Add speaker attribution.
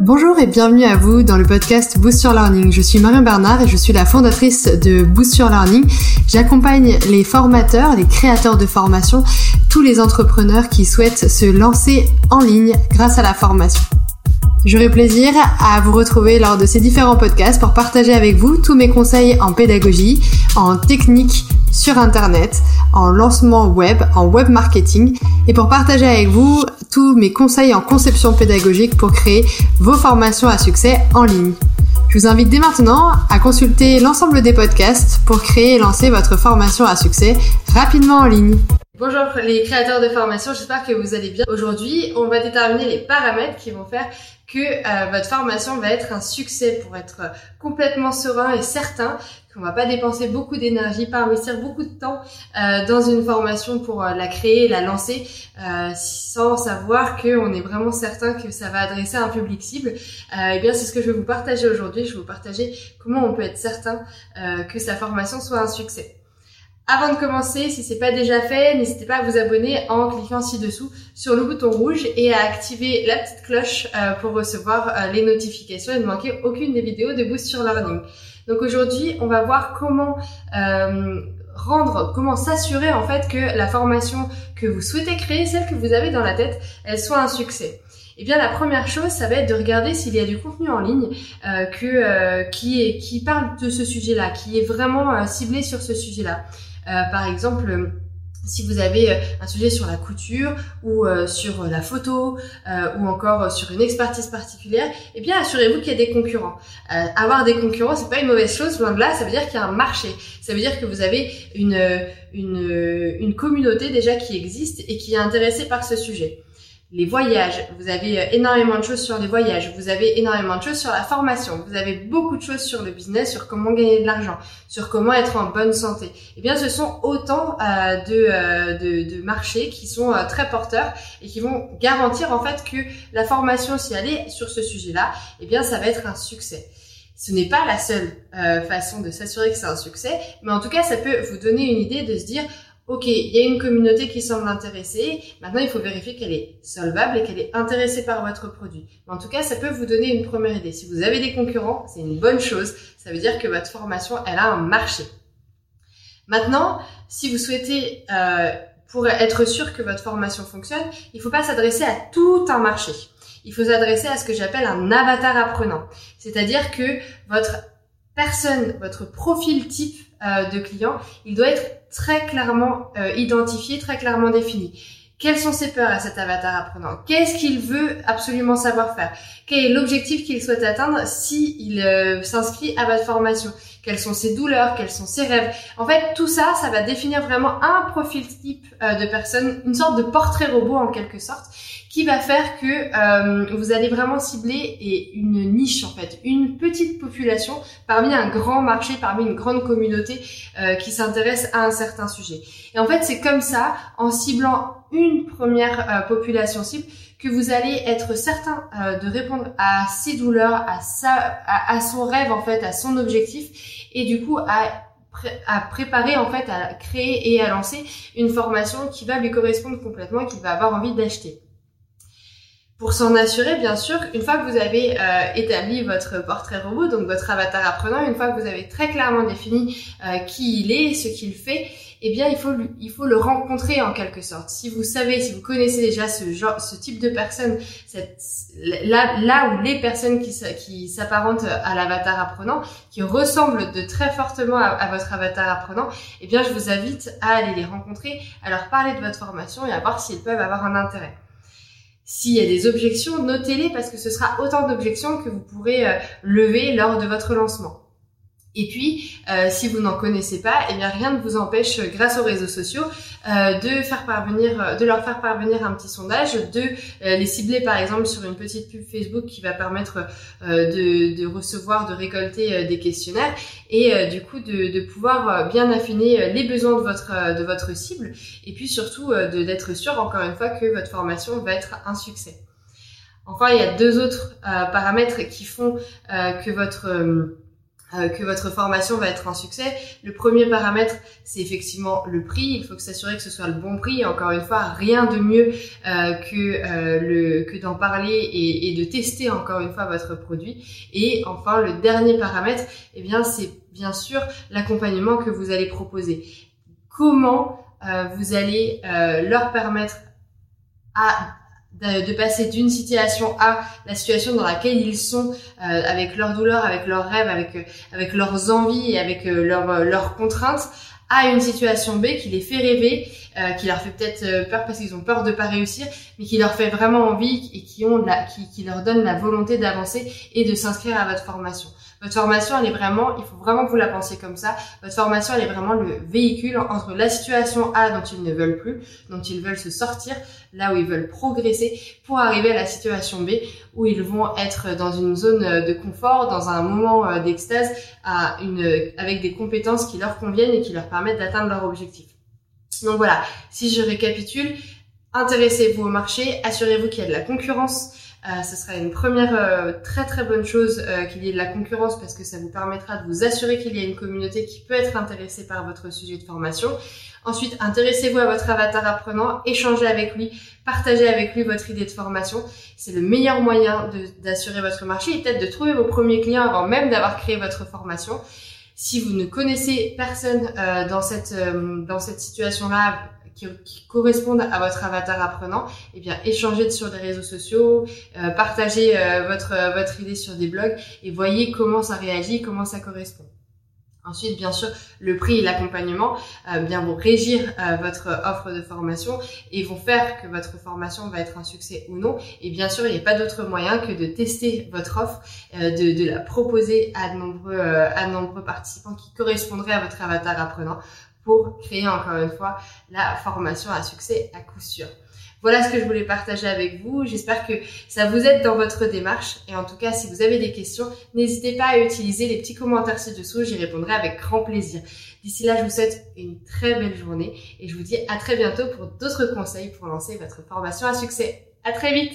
Speaker 1: Bonjour et bienvenue à vous dans le podcast Boost Your Learning. Je suis Marion Bernard et je suis la fondatrice de Boost Your Learning. J'accompagne les formateurs, les créateurs de formation, tous les entrepreneurs qui souhaitent se lancer en ligne grâce à la formation. J'aurai plaisir à vous retrouver lors de ces différents podcasts pour partager avec vous tous mes conseils en pédagogie, en technique sur Internet, en lancement web, en web marketing et pour partager avec vous tous mes conseils en conception pédagogique pour créer vos formations à succès en ligne. Je vous invite dès maintenant à consulter l'ensemble des podcasts pour créer et lancer votre formation à succès rapidement en ligne. Bonjour les créateurs de formation, j'espère que vous allez bien. Aujourd'hui, on va déterminer les paramètres qui vont faire que euh, votre formation va être un succès pour être complètement serein et certain qu'on va pas dépenser beaucoup d'énergie, pas investir beaucoup de temps euh, dans une formation pour euh, la créer, la lancer, sans savoir qu'on est vraiment certain que ça va adresser un public cible. eh bien, c'est ce que je vais vous partager aujourd'hui. Je vais vous partager comment on peut être certain que sa formation soit un succès. Avant de commencer, si c'est pas déjà fait, n'hésitez pas à vous abonner en cliquant ci-dessous sur le bouton rouge et à activer la petite cloche euh, pour recevoir euh, les notifications et ne manquer aucune des vidéos de Boost sur Learning. Donc aujourd'hui, on va voir comment euh, rendre, comment s'assurer en fait que la formation que vous souhaitez créer, celle que vous avez dans la tête, elle soit un succès. Eh bien, la première chose, ça va être de regarder s'il y a du contenu en ligne qui est qui parle de ce sujet-là, qui est vraiment ciblé sur ce sujet-là. Euh, par exemple, si vous avez euh, un sujet sur la couture ou euh, sur la photo ou encore sur une expertise particulière, eh bien assurez-vous qu'il y a des concurrents. avoir des concurrents, c'est pas une mauvaise chose, loin de là, ça veut dire qu'il y a un marché. Ça veut dire que vous avez une communauté déjà qui existe et qui est intéressée par ce sujet les voyages, vous avez euh, énormément de choses sur les voyages, vous avez énormément de choses sur la formation, vous avez beaucoup de choses sur le business, sur comment gagner de l'argent, sur comment être en bonne santé. Eh bien, ce sont autant euh, de, euh, de, de, marchés qui sont très porteurs et qui vont garantir en fait que la formation, si elle est sur ce sujet-là, eh bien, ça va être un succès. Ce n'est pas la seule façon de s'assurer que c'est un succès, mais en tout cas, ça peut vous donner une idée de se dire Ok, il y a une communauté qui semble intéressée. Maintenant, il faut vérifier qu'elle est solvable et qu'elle est intéressée par votre produit. Mais en tout cas, ça peut vous donner une première idée. Si vous avez des concurrents, c'est une bonne chose. Ça veut dire que votre formation, elle a un marché. Maintenant, si vous souhaitez, euh, pour être sûr que votre formation fonctionne, il ne faut pas s'adresser à tout un marché. Il faut s'adresser à ce que j'appelle un avatar apprenant. C'est-à-dire que votre personne, votre profil type de client, il doit être très clairement euh, identifié, très clairement défini. Quelles sont ses peurs à cet avatar apprenant? Qu'est-ce qu'il veut absolument savoir faire? Quel est l'objectif qu'il souhaite atteindre s'il si euh, s'inscrit à votre formation? Quelles sont ses douleurs Quels sont ses rêves En fait, tout ça, ça va définir vraiment un profil type de personne, une sorte de portrait robot en quelque sorte, qui va faire que euh, vous allez vraiment cibler une niche en fait, une petite population parmi un grand marché, parmi une grande communauté euh, qui s'intéresse à un certain sujet. Et en fait, c'est comme ça, en ciblant une première euh, population cible, que vous allez être certain de répondre à ses douleurs, à sa, à, son rêve en fait, à son objectif, et du coup à à préparer en fait à créer et à lancer une formation qui va lui correspondre complètement et qu'il va avoir envie d'acheter. Pour s'en assurer, bien sûr, une fois que vous avez euh, établi votre portrait robot, donc votre avatar apprenant, une fois que vous avez très clairement défini euh, qui il est, ce qu'il fait, eh bien, il faut, il faut le rencontrer en quelque sorte. Si vous savez, si vous connaissez déjà ce genre, ce type de personne, cette, là, là où les personnes qui, qui s'apparentent à l'avatar apprenant, qui ressemblent de très fortement à, à, votre avatar apprenant, eh bien, je vous invite à aller les rencontrer, à leur parler de votre formation et à voir s'ils peuvent avoir un intérêt. S'il y a des objections, notez-les parce que ce sera autant d'objections que vous pourrez euh, lever lors de votre lancement. Et puis, euh, si vous n'en connaissez pas, eh bien rien ne vous empêche, grâce aux réseaux sociaux, euh, de faire parvenir, de leur faire parvenir un petit sondage, de euh, les cibler par exemple sur une petite pub Facebook qui va permettre de, de, recevoir, de récolter des questionnaires et du coup de, de, pouvoir bien affiner les besoins de votre de votre cible et puis surtout d'être sûr encore une fois que votre formation va être un succès. Enfin, il y a deux autres paramètres qui font que votre euh, que votre formation va être un succès. Le premier paramètre, c'est effectivement le prix. Il faut s'assurer que ce soit le bon prix. Encore une fois, rien de mieux euh, que euh, le que d'en parler et, et, de tester encore une fois votre produit. Et enfin, le dernier paramètre, eh bien, c'est bien sûr l'accompagnement que vous allez proposer. Comment vous allez leur permettre à de, passer d'une situation à la situation dans laquelle ils sont euh, avec leurs douleurs, avec leurs rêves, avec euh, avec leurs envies et avec euh, leurs leurs contraintes à une situation B qui les fait rêver, qui leur fait peut-être peur parce qu'ils ont peur de pas réussir, mais qui leur fait vraiment envie et qui ont la, qui, qui leur donne la volonté d'avancer et de s'inscrire à votre formation. Votre formation, elle est vraiment, il faut vraiment que vous la pensiez comme ça. Votre formation, elle est vraiment le véhicule entre la situation A dont ils ne veulent plus, dont ils veulent se sortir, là où ils veulent progresser, pour arriver à la situation B où ils vont être dans une zone de confort, dans un moment euh, d'extase, avec des compétences qui leur conviennent et qui leur permettent d'atteindre leur objectif. Donc voilà, si je récapitule, intéressez-vous au marché, assurez-vous qu'il y a de la concurrence, euh, ce sera une première euh, très très bonne chose euh, qu'il y ait de la concurrence parce que ça vous permettra de vous assurer qu'il y a une communauté qui peut être intéressée par votre sujet de formation. Ensuite, intéressez-vous à votre avatar apprenant, échangez avec lui, partagez avec lui votre idée de formation. C'est le meilleur moyen d'assurer votre marché et peut-être de trouver vos premiers clients avant même d'avoir créé votre formation. Si vous ne connaissez personne dans cette dans cette situation-là, qui, correspondent à votre avatar apprenant, eh bien échangez sur les réseaux sociaux, euh, partagez euh, votre votre idée sur des blogs et voyez comment ça réagit, comment ça correspond. Ensuite, bien sûr, le prix et l'accompagnement euh, bien vont régir votre offre de formation et vont faire que votre formation va être un succès ou non. Et bien sûr, il n'y a pas d'autre moyen que de tester votre offre, de, de, la proposer à de nombreux à de nombreux participants qui correspondraient à votre avatar apprenant pour créer encore une fois la formation à succès à coup sûr. Voilà ce que je voulais partager avec vous. J'espère que ça vous aide dans votre démarche. Et en tout cas, si vous avez des questions, n'hésitez pas à utiliser les petits commentaires ci-dessous. J'y répondrai avec grand plaisir. D'ici là, je vous souhaite une très belle journée et je vous dis à très bientôt pour d'autres conseils pour lancer votre formation à succès. À très vite!